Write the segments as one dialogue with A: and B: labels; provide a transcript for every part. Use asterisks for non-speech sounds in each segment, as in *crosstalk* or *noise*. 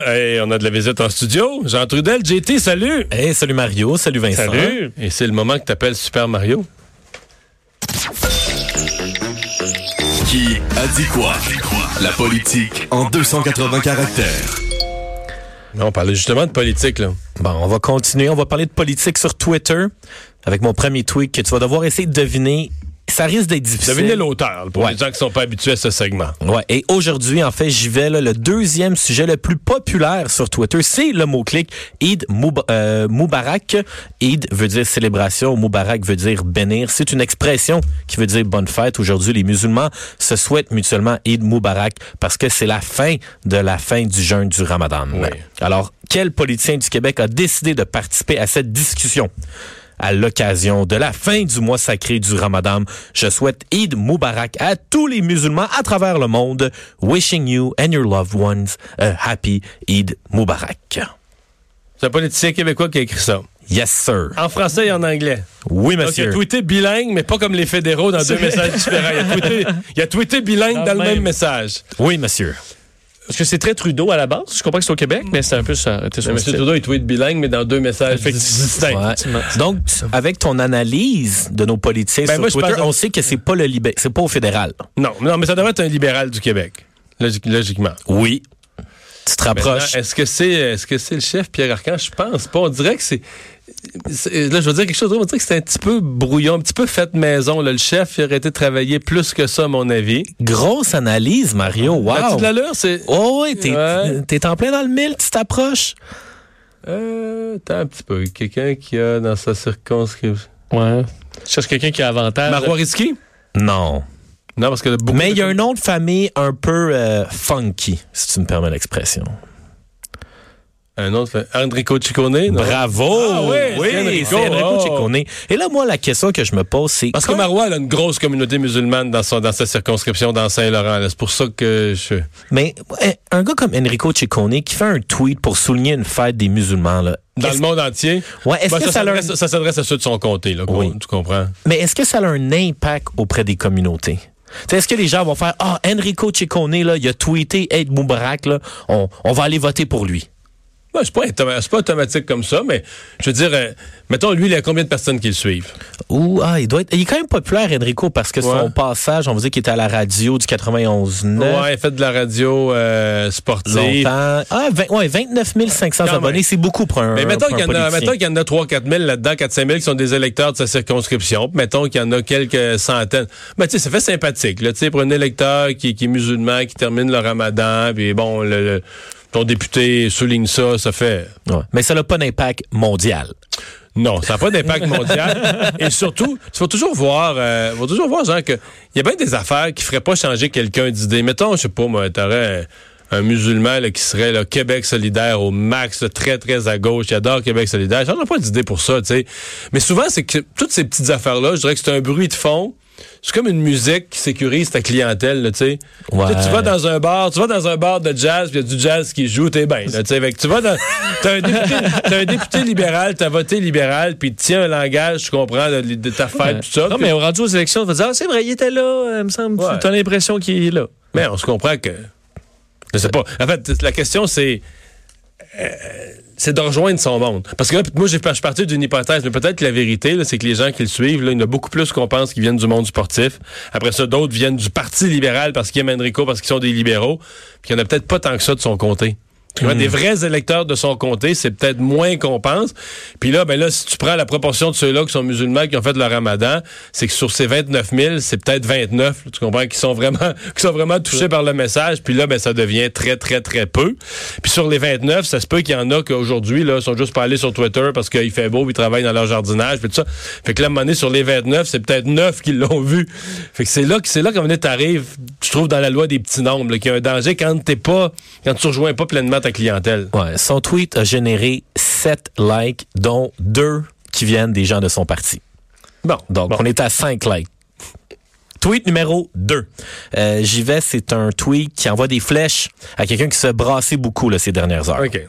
A: Hey, on a de la visite en studio. Jean Trudel, JT, salut.
B: Hey, salut Mario, salut Vincent.
A: Salut. Et c'est le moment que t'appelles Super Mario.
C: Qui a dit quoi? La politique en 280 caractères.
A: On parlait justement de politique, là.
B: Bon, on va continuer. On va parler de politique sur Twitter avec mon premier tweet que tu vas devoir essayer de deviner. Ça risque d'être difficile.
A: Devinez l'auteur, pour
B: Ouais.
A: les gens qui sont pas habitués à ce segment.
B: Ouais. Et aujourd'hui, en fait, j'y vais. Là, le deuxième sujet le plus populaire sur Twitter, c'est le mot-clic Eid Moub- euh, Moubarak. Eid veut dire célébration, Moubarak veut dire bénir. C'est une expression qui veut dire bonne fête. Aujourd'hui, les musulmans se souhaitent mutuellement Eid Moubarak parce que c'est la fin de la fin du jeûne du Ramadan.
A: Oui.
B: Alors, quel politicien du Québec a décidé de participer à cette discussion? À l'occasion de la fin du mois sacré du Ramadan, je souhaite Eid Moubarak à tous les musulmans à travers le monde. Wishing you and your loved ones a happy Eid Moubarak.
A: C'est un politicien québécois qui a écrit ça.
B: Yes, sir.
A: En français et en anglais.
B: Oui,
A: Donc, il a
B: monsieur.
A: tweeté bilingue, mais pas comme les fédéraux dans deux messages différents. Il a tweeté, il a tweeté bilingue dans, le même, message.
B: Oui, monsieur.
D: Parce que c'est très Trudeau à la base. Je comprends que c'est au Québec, mais c'est un peu ça.
A: M. Trudeau, il tweet bilingue, mais dans deux messages distincts.
B: Ouais. Donc, avec ton analyse de nos politiciens
A: Ben,
B: sur
A: moi,
B: Twitter, on sait que c'est pas le libé- c'est pas au fédéral.
A: Non, non, mais ça devrait être un libéral du Québec. Logique- logiquement.
B: Oui. Tu te rapproches.
A: Est-ce que c'est est-ce que c'est le chef Pierre Arcan? Je pense pas. On dirait que c'est. C'est- Là, je veux dire quelque chose. On dirait que c'est un petit peu brouillon, un petit peu fait maison. Là. Le chef, il aurait été travaillé plus que ça, à mon avis.
B: Grosse analyse, Mario. Wow.
A: As-tu de l'allure? C'est.
B: Oh oui, t'es
A: Ouais.
B: t'es en plein dans le mille, tu t'approches.
A: Euh, attends un petit peu. Quelqu'un qui a dans sa circonscription.
D: Ouais. Je cherche quelqu'un qui a avantage.
A: Marois Risky?
B: Non.
A: Non, parce que beaucoup
B: Mais il y a un nom de famille un peu euh, funky, si tu me permets l'expression.
A: Un autre. fait- Enrico Ciccone?
B: Bravo!
A: Ah oui,
B: oui,
A: c'est Enrico, oh.
B: Ciccone. Et là, moi, la question que je me pose, c'est...
A: Parce que Marois elle a une grosse communauté musulmane dans, son, dans sa circonscription dans Saint-Laurent. C'est pour ça que je.
B: Mais ouais, un gars comme Enrico Ciccone qui fait un tweet pour souligner une fête des musulmans, là,
A: Dans le monde entier?
B: Ouais, est-ce
A: Ben,
B: que
A: ça s'adresse à ceux de son comté, là,
B: Oui.
A: tu comprends?
B: Mais est-ce que ça a un impact auprès des communautés? Est-ce que les gens vont faire Ah, Enrico Ciccone, là, il a tweeté Aide Moubarak, là, on, on va aller voter pour lui?
A: Ouais, c'est pas, pas automatique comme ça, mais je veux dire, euh, mettons, lui, il y a combien de personnes qui le suivent?
B: Ou ah, il doit être. Il est quand même populaire, Enrico, parce que
A: Ouais.
B: son passage, on vous dit qu'il était à la radio du 91.9.
A: Ouais, il fait de la radio euh, sportive.
B: Longtemps. Ah, ouais, 29 500
A: Quand
B: abonnés, c'est beaucoup pour un.
A: Mais mettons qu'il y, en a- mettons qu'il y en a 3-4 000 là-dedans, 4-5 000 qui sont des électeurs de sa circonscription. Puis mettons qu'il y en a quelques centaines. Mais tu sais, ça fait sympathique, là, tu sais, pour un électeur qui, qui est musulman, qui termine le ramadan, puis bon, le, le- ton député souligne ça, ça fait...
B: Ouais. Mais ça n'a pas d'impact mondial.
A: Non, ça n'a pas d'impact mondial. *laughs* Et surtout, il faut toujours voir, euh, faut toujours voir, genre, que il y a bien des affaires qui feraient pas changer quelqu'un d'idée. Mettons, je sais pas, moi, t'aurais un, musulman là, qui serait là, Québec solidaire au max, là, très, très à gauche, qui adore Québec solidaire. J'en ai pas d'idée pour ça, tu sais. Mais souvent, c'est que toutes ces petites affaires-là, je dirais que c'est un bruit de fond. C'est comme une musique qui sécurise ta clientèle, là, tu sais.
B: Ouais.
A: Tu vas dans un bar, tu vas dans un bar de jazz, puis il y a du jazz qui joue, t'es bien, là, tu vas dans, t'as un député, t'as un député libéral, t'as voté libéral, puis il tient un langage, tu comprends, de, de ta fête, tout ça.
D: Non,
A: Puis-
D: mais au rendu aux élections, on va dire, ah, c'est vrai, il était là, euh, me semble.
A: Ouais.
D: T'as l'impression qu'il est là.
A: Mais on se comprend que. Je sais pas. En fait, la question, c'est. euh, c'est de rejoindre son monde. Parce que là, moi, je suis parti d'une hypothèse, mais peut-être que la vérité, c'est que les gens qui le suivent, là, il y en a beaucoup plus qu'on pense qui viennent du monde sportif. Après ça, d'autres viennent du Parti libéral parce qu'ils aiment Enrico, parce qu'ils sont des libéraux. Puis il n'y en a peut-être pas tant que ça de son comté. Tu vois, Des vrais électeurs de son comté, c'est peut-être moins qu'on pense. Puis là, ben là, si tu prends la proportion de ceux-là qui sont musulmans, qui ont fait le ramadan, c'est que sur ces 29 000, c'est peut-être 29, tu comprends, qui sont vraiment, *laughs* qui sont vraiment touchés par le message. Puis là, ben, ça devient très, très, très peu. Puis sur les 29, ça se peut qu'il y en a qu'aujourd'hui, là, sont juste pas allés sur Twitter parce qu'il fait beau, ils travaillent dans leur jardinage, puis tout ça. Fait que là, à un moment donné, sur les 29, c'est peut-être 9 qui l'ont vu. Fait que c'est là que, c'est là qu'à un moment donné, t'arrives, je trouve, dans la loi des petits nombres, qu'il y a un danger quand t'es pas, quand tu rejoins pas pleinement ta clientèle.
B: Ouais, son tweet a généré 7 likes, dont 2 qui viennent des gens de son parti.
A: Bon.
B: Donc,
A: Bon.
B: on est à 5 likes. Tweet numéro 2. Euh, J'y vais, c'est un tweet qui envoie des flèches à quelqu'un qui se brassait beaucoup là, ces dernières heures.
A: OK.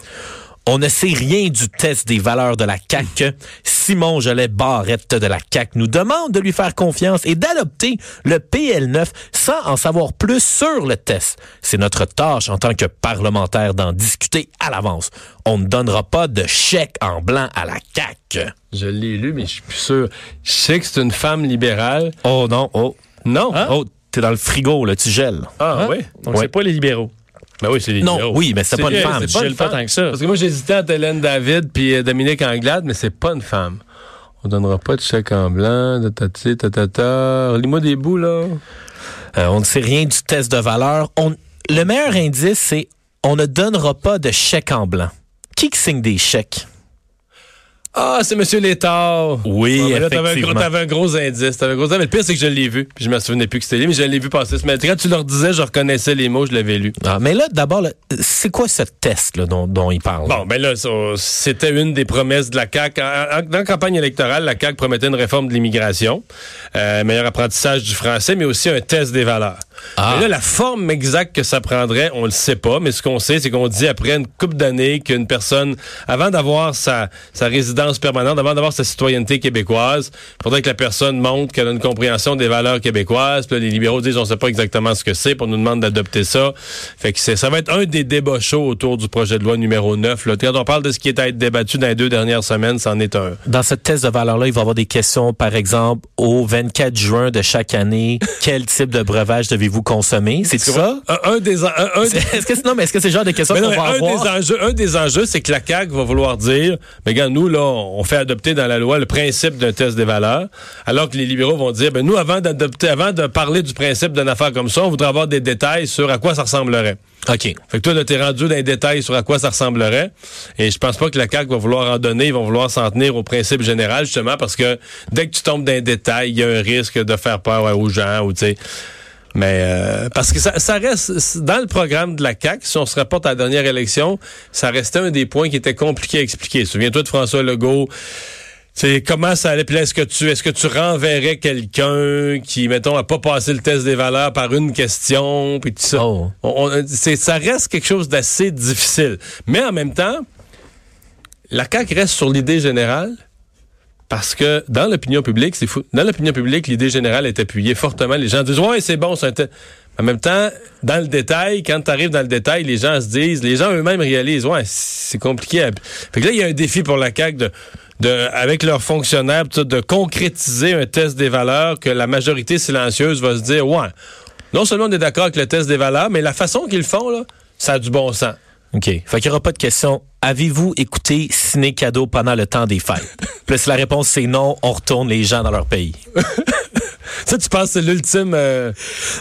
B: On ne sait rien du test des valeurs de la CAQ. Simon Jolet Barrette de la CAQ nous demande de lui faire confiance et d'adopter le PL9 sans en savoir plus sur le test. C'est notre tâche en tant que parlementaire d'en discuter à l'avance. On ne donnera pas de chèque en blanc à la CAQ.
A: Je l'ai lu, mais je suis plus sûr. Je sais que c'est une femme libérale.
B: Oh non, oh.
A: Non?
B: Oh, t'es dans le frigo, là, tu gèles.
A: Ah,
D: Hein?
A: oui?
D: Donc,
B: Ouais.
D: c'est pas les libéraux.
A: Ben oui, c'est les
B: Non, oui, mais c'est pas une femme.
A: C'est pas
D: tant que ça.
A: Parce que moi, j'hésitais entre Hélène David puis euh, Dominique Anglade, mais c'est pas une femme. On donnera pas de chèque en blanc, tatati, tatata. Lis-moi des bouts, là.
B: Euh, on ne sait rien du test de valeur. On, le meilleur indice, c'est on ne donnera pas de chèque en blanc. Qui signe des chèques?
A: Ah, c'est Monsieur Létard.
B: Oui,
A: Ouais, mais là, t'avais un, gros,
B: effectivement.
A: t'avais un gros indice. T'avais un gros indice. Mais le pire, c'est que je l'ai vu. Puis je me souvenais plus que c'était lui, mais je l'ai vu passer ce matin. Quand tu leur disais, je reconnaissais les mots, je l'avais lu.
B: Ah, mais là, d'abord, c'est quoi ce test là, dont, dont il parle?
A: Bon, ben là, c'était une des promesses de la CAQ. Dans la campagne électorale, la CAQ promettait une réforme de l'immigration, euh, meilleur apprentissage du français, mais aussi un test des valeurs.
B: Ah.
A: Mais là, la forme exacte que ça prendrait, on le sait pas, mais ce qu'on sait, c'est qu'on dit après une couple d'années qu'une personne, avant d'avoir sa, sa résidence permanente, avant d'avoir sa citoyenneté québécoise, il faudrait que la personne montre qu'elle a une compréhension des valeurs québécoises. Puis là, les libéraux disent, on sait pas exactement ce que c'est, puis on nous demande d'adopter ça. Fait que ça va être un des débats chauds autour du projet de loi numéro 9. Là. Quand on parle de ce qui est à être débattu dans les deux dernières semaines, c'en est un.
B: Dans ce test de valeur-là, il va y avoir des questions, par exemple, au 24 juin de chaque année, quel type de breuvage devez-vous consommer? C'est ça?
A: Un, un des... Un, un des-
B: Est-ce que c'est, non, mais est-ce que c'est le genre de qu'on va
A: un,
B: avoir?
A: des enjeux, un des enjeux, c'est que la CAQ va vouloir dire, mais regarde, nous, là, on fait adopter dans la loi le principe d'un test des valeurs, alors que les libéraux vont dire, ben nous, avant d'adopter, avant de parler du principe d'une affaire comme ça, on voudrait avoir des détails sur à quoi ça ressemblerait.
B: OK.
A: Fait que toi, là, t'es rendu dans les détails sur à quoi ça ressemblerait. Et je pense pas que la CAQ va vouloir en donner. Ils vont vouloir s'en tenir au principe général, justement, parce que dès que tu tombes dans les détails, il y a un risque de faire peur ouais, aux gens, ou tu sais. Mais euh, parce que ça, ça reste dans le programme de la CAQ, si on se rapporte à la dernière élection, ça restait un des points qui était compliqué à expliquer. Souviens-toi de François Legault. C'est comment ça allait, puis là, est-ce que tu est-ce que tu renverrais quelqu'un qui, mettons, a pas passé le test des valeurs par une question, puis tout ça?
B: Oh.
A: On- on- c'est, ça reste quelque chose d'assez difficile. Mais en même temps, la CAQ reste sur l'idée générale parce que dans l'opinion publique, c'est fou. Dans l'opinion publique, l'idée générale est appuyée fortement. Les gens disent ouais, c'est bon, c'est un En même temps, dans le détail, quand tu arrives dans le détail, les gens se disent, les gens eux-mêmes réalisent, ouais, c'est compliqué. Fait que là, il y a un défi pour la CAQ de, de avec leurs fonctionnaires, de concrétiser un test des valeurs que la majorité silencieuse va se dire, ouais, non seulement on est d'accord avec le test des valeurs, mais la façon qu'ils le font, là, ça a du bon sens.
B: OK. Fait qu'il n'y aura pas de question. Avez-vous écouté Ciné Cadeau pendant le temps des fêtes? *laughs* Puis si la réponse c'est non, on retourne les gens dans leur pays. *laughs*
A: Ça, tu penses que c'est l'ultime, euh,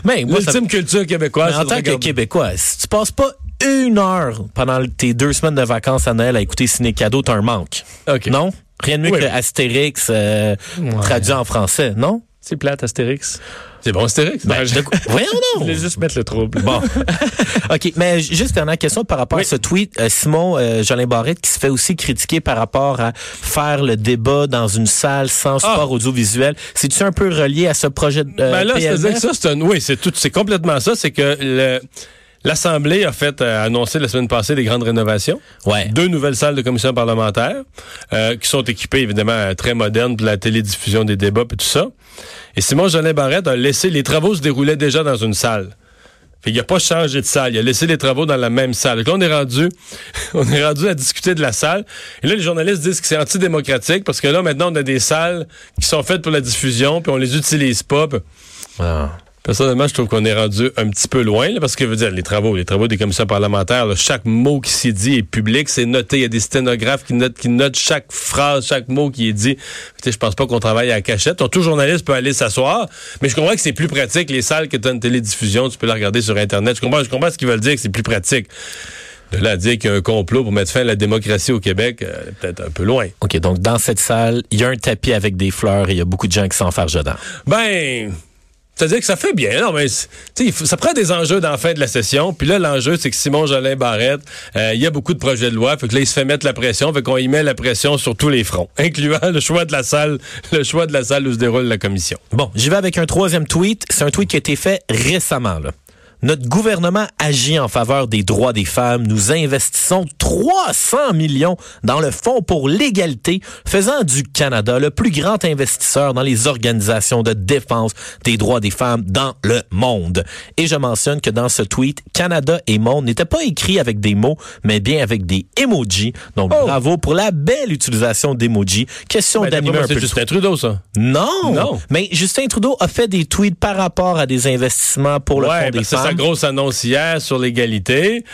B: ça-
A: l'ultime culture québécoise.
B: mais en tant que Québécois, si tu passes pas une heure pendant tes deux semaines de vacances à Noël à écouter Ciné Cadeau, t'as un manque.
A: OK.
B: Non? Rien de mieux
A: Oui.
B: que Astérix euh, traduit en français, non?
D: C'est plate, Astérix.
A: C'est bon, Astérix.
B: Ben, quoi- *laughs* Voyons
D: Je voulais juste mettre le trouble.
B: Bon. *laughs* OK, mais juste dernière question par rapport à ce tweet. Euh, Simon euh, Jolin Barrette qui se fait aussi critiquer par rapport à faire le débat dans une salle sans support audiovisuel. C'est-tu un peu relié à ce projet de euh,
A: Ben là, c'est-à-dire que ça, c'est un. Oui, c'est tout. C'est complètement ça. C'est que le. L'Assemblée a fait euh, annoncer la semaine passée des grandes rénovations.
B: Ouais.
A: Deux nouvelles salles de commission parlementaire euh, qui sont équipées évidemment euh, très modernes pour la télédiffusion des débats et tout ça. Et Simon Jolin Barrette a laissé les travaux se déroulaient déjà dans une salle. Fait il a pas changé de salle, il a laissé les travaux dans la même salle. Donc là, on est rendu, *laughs* on est rendu à discuter de la salle. Et là, les journalistes disent que c'est antidémocratique parce que là, maintenant, on a des salles qui sont faites pour la diffusion, puis on les utilise pas.
B: Ah.
A: Personnellement, je trouve qu'on est rendu un petit peu loin, là, parce que, je veux dire, les travaux, les travaux des commissions parlementaires, là, chaque mot qui s'y dit est public, c'est noté. Il y a des sténographes qui notent, qui notent chaque phrase, chaque mot qui est dit. Tu sais, je pense pas qu'on travaille à la cachette. Donc, tout journaliste peut aller s'asseoir, mais je comprends que c'est plus pratique. Les salles que tu as une télédiffusion, tu peux la regarder sur Internet. Je comprends, je comprends ce qu'ils veulent dire, que c'est plus pratique. De là à dire qu'il y a un complot pour mettre fin à la démocratie au Québec, euh, peut-être un peu loin.
B: OK, donc dans cette salle, il y a un tapis avec des fleurs et il y a beaucoup de gens qui s'enfargent dedans.
A: Ben, c'est-à-dire que ça fait bien. Non, mais ça prend des enjeux dans la fin de la session. Puis là, l'enjeu, c'est que Simon Jolin Barrette, euh, il y a beaucoup de projets de loi. Fait que là, il se fait mettre la pression. Fait qu'on y met la pression sur tous les fronts, *laughs* incluant le choix de la salle, le choix de la salle où se déroule la commission.
B: Bon, j'y vais avec un troisième tweet. C'est un tweet qui a été fait récemment. Notre gouvernement agit en faveur des droits des femmes. Nous investissons 300 millions dans le Fonds pour l'égalité, faisant du Canada le plus grand investisseur dans les organisations de défense des droits des femmes dans le monde. Et je mentionne que dans ce tweet, Canada et monde n'étaient pas écrits avec des mots, mais bien avec des emojis. Donc
A: Oh.
B: bravo pour la belle utilisation d'emojis. Question
A: Ben,
B: d'animer un
A: c'est
B: peu
A: Justin Trudeau, ça.
B: non.
A: Non.
B: Mais Justin Trudeau a fait des tweets par rapport à des investissements pour le
A: Ouais,
B: Fonds
A: ben,
B: des
A: c'est sa grosse annonce hier sur l'égalité.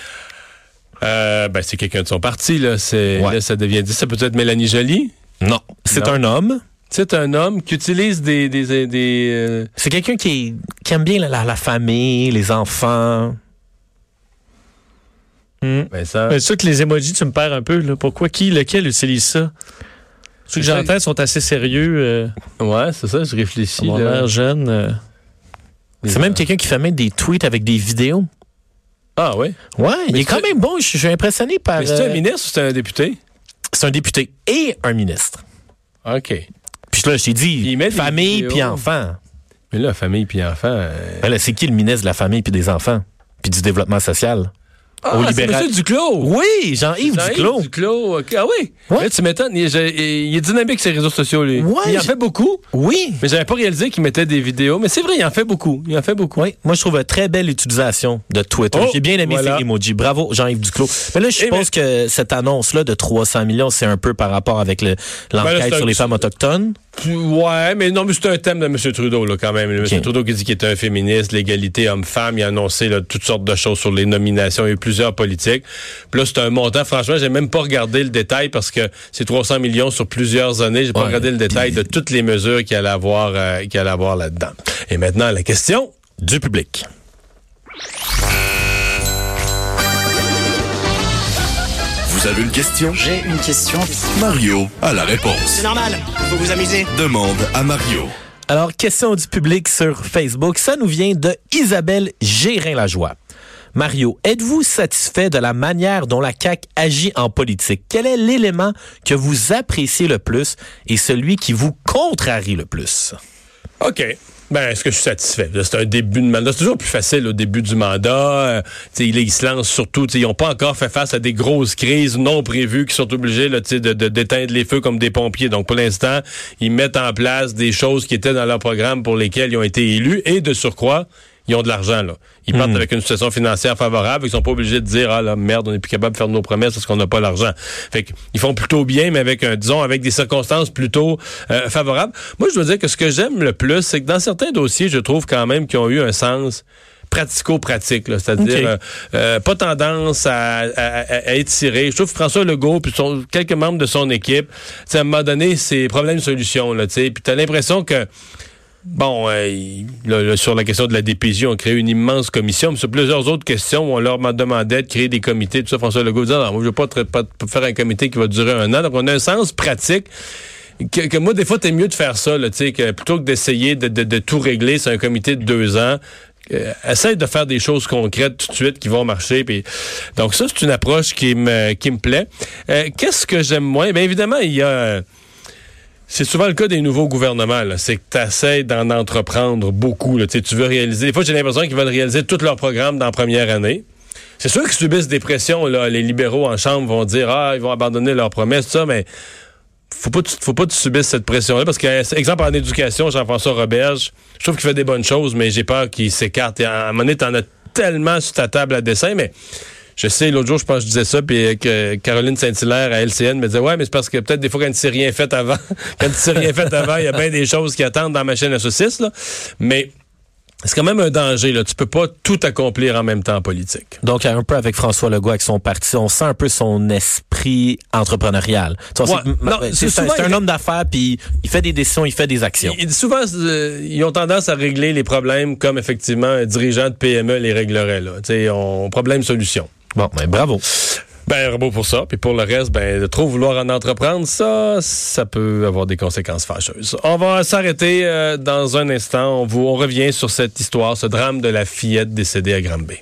A: Euh, ben, c'est quelqu'un de son parti, là. C'est,
B: Ouais.
A: là, ça devient dit. Ça peut être Mélanie Joly?
B: Non. C'est
A: Non.
B: un homme.
A: C'est un homme qui utilise des, des, des, des, euh,
B: C'est quelqu'un qui, aime bien la, la- la famille, les enfants.
D: Hmm.
A: ben, ça.
D: Mais c'est sûr que les emojis, tu me perds un peu. Là. Pourquoi qui, lequel utilise ça? Ceux que j'entends sont assez sérieux. Euh,
A: Ouais, c'est ça, je réfléchis,
D: mon
A: là.
D: air jeune. euh.
B: C'est même quelqu'un qui fait même des tweets avec des vidéos.
A: Ah, ouais?
B: Ouais, il est quand même bon. Je suis impressionné par.
A: Mais c'est un
B: euh,
A: ministre ou c'est un député?
B: c'est un député et un ministre.
A: OK.
B: Puis là, je t'ai dit, famille puis enfants.
A: Mais là, famille puis enfant. euh,
B: Ben c'est qui le ministre de la famille puis des enfants? Puis du développement social?
A: Ah,
B: Au
A: c'est
B: libéral.
A: Monsieur Duclos.
B: Oui, Jean-Yves
A: Jean-Yves
B: Duclos.
A: Duclos. Ah oui.
B: Ouais.
A: Là, tu m'étonnes. Il, est dynamique, ses réseaux sociaux, lui.
B: Ouais,
A: il en fait beaucoup.
B: Oui.
A: Mais j'avais pas réalisé qu'il mettait des vidéos. Mais c'est vrai, il en fait beaucoup. Il en fait beaucoup.
B: Oui, moi je trouve une très belle utilisation de Twitter.
A: Oh,
B: J'ai bien aimé
A: voilà.
B: ces emojis. Bravo Jean-Yves Duclos. Mais là, je
A: Eh,
B: suppose que cette annonce-là de 300 millions, c'est un peu par rapport avec le-
A: Ben
B: l'enquête sur les femmes autochtones.
A: Ouais, mais non, mais c'est un thème de M. Trudeau, là, quand même. M. Trudeau qui dit qu'il est un féministe, l'égalité homme-femme. Il a annoncé là, toutes sortes de choses sur les nominations. Eu plusieurs politiques. Puis là, c'est un montant. Franchement, j'ai même pas regardé le détail parce que c'est 300 millions sur plusieurs années. J'ai pas
B: Ouais,
A: regardé le détail de toutes les mesures qu'il allait avoir, euh, qu'il allait avoir là-dedans. Et maintenant, la question.
B: Du public.
C: Vous avez une question?
E: J'ai une question.
C: Mario a la réponse.
E: C'est normal, faut vous amuser.
C: Demande à Mario.
B: Alors, question du public sur Facebook. Ça nous vient de Isabelle Gérin-Lajoie. Mario, êtes-vous satisfait de la manière dont la CAQ agit en politique? Quel est l'élément que vous appréciez le plus et celui qui vous contrarie le plus?
A: OK. Ben, est-ce que je suis satisfait? C'est un début de mandat. C'est toujours plus facile au début du mandat. Euh, tu sais, ils se lancent surtout. Ils n'ont pas encore fait face à des grosses crises non prévues qui sont obligés de- d'éteindre les feux comme des pompiers. Donc, pour l'instant, ils mettent en place des choses qui étaient dans leur programme pour lesquelles ils ont été élus. Et de surcroît, ils ont de l'argent. là. Ils partent avec une situation financière favorable. Ils sont pas obligés de dire, ah là, merde, on n'est plus capable de faire nos promesses parce qu'on n'a pas l'argent. Fait qu'ils font plutôt bien, mais avec, un, disons, avec des circonstances plutôt euh, favorables. Moi, je dois dire que ce que j'aime le plus, c'est que dans certains dossiers, je trouve quand même qu'ils ont eu un sens pratico-pratique, là. c'est-à-dire euh, euh, pas tendance à, à, à- étirer. Je trouve que François Legault puis son- quelques membres de son équipe, à un moment donné, c'est problème-solution, là, tu sais. Puis t'as l'impression que Bon, euh, là, sur la question de la DPJ, on crée une immense commission, mais sur plusieurs autres questions, on leur demandait de créer des comités. Tout ça, François Legault disait, non, moi, je veux pas, faire un comité qui va durer un an. Donc, on a un sens pratique que, que moi, des fois, t'es mieux de faire ça, là, que plutôt que d'essayer de, de- de tout régler, c'est un comité de deux ans. Euh, essaye de faire des choses concrètes tout de suite qui vont marcher. Puis, donc ça, c'est une approche qui me, qui me plaît. Euh, Qu'est-ce que j'aime moins? Bien évidemment, il y a... c'est souvent le cas des nouveaux gouvernements. C'est que tu essaies d'en entreprendre beaucoup. Là. Tu veux réaliser. Des fois, j'ai l'impression qu'ils veulent réaliser tout leur programme dans la première année. C'est sûr qu'ils subissent des pressions. Là. Les libéraux en chambre vont dire Ah, ils vont abandonner leurs promesses, tout ça, mais faut pas, faut pas que tu subisses cette pression-là. Parce que, exemple, en éducation, Jean-François Roberge, je trouve qu'il fait des bonnes choses, mais j'ai peur qu'il s'écarte. À un moment donné, t'en as tellement sur ta table à dessin, mais je sais, l'autre jour, je pense que je disais ça, puis que Caroline Saint-Hilaire à LCN me disait Ouais, mais c'est parce que peut-être des fois, quand il s'est rien fait avant, *laughs* quand il s'est rien fait avant, il y a bien des choses qui attendent dans ma chaîne à saucisses, là. Mais c'est quand même un danger, là. Tu peux pas tout accomplir en même temps en politique.
B: Donc, un peu avec François Legault, avec son parti, on sent un peu son esprit entrepreneurial. Tu
A: Ouais.
B: c'est- un, homme d'affaires, puis il fait des décisions, il fait des actions.
A: Il- souvent, euh, ils ont tendance à régler les problèmes comme effectivement un dirigeant de PME les réglerait. Là. Tu sais, on problème-solution.
B: Bon, ben, bravo.
A: Ben, bravo pour ça. Puis pour le reste, ben, de trop vouloir en entreprendre, ça, ça peut avoir des conséquences fâcheuses. On va s'arrêter euh, dans un instant. On, vous, on revient sur cette histoire, ce drame de la fillette décédée à Granby.